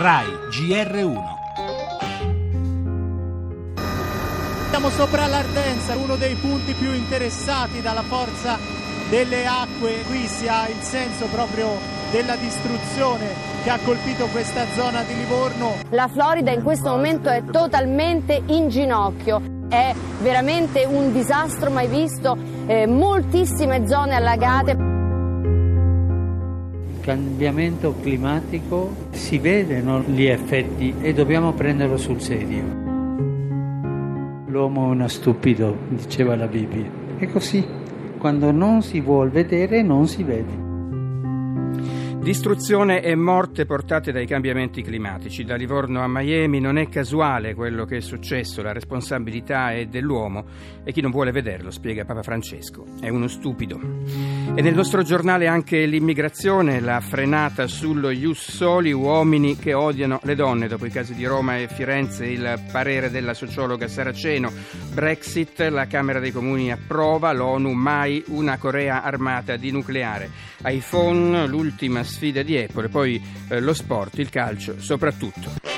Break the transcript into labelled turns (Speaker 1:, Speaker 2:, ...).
Speaker 1: RAI GR1.
Speaker 2: Siamo sopra l'Ardenza, uno dei punti più interessati dalla forza delle acque. Qui si ha il senso proprio della distruzione che ha colpito questa zona di Livorno.
Speaker 3: La Florida in questo momento è totalmente in ginocchio. È veramente un disastro mai visto, eh, moltissime zone allagate.
Speaker 4: Cambiamento climatico si vedono gli effetti e dobbiamo prenderlo sul serio. L'uomo è uno stupido, diceva la Bibbia. È così, quando non si vuol vedere non si vede.
Speaker 5: Distruzione e morte portate dai cambiamenti climatici. Da Livorno a Miami non è casuale quello che è successo, la responsabilità è dell'uomo e chi non vuole vederlo, spiega Papa Francesco, è uno stupido. E nel nostro giornale anche l'immigrazione, la frenata sullo Ius Soli, uomini che odiano le donne, dopo i casi di Roma e Firenze, il parere della sociologa Saraceno, Brexit, la Camera dei Comuni approva, l'ONU mai una Corea armata di nucleare, iPhone, l'ultima sfida di Apple e poi eh, lo sport, il calcio soprattutto.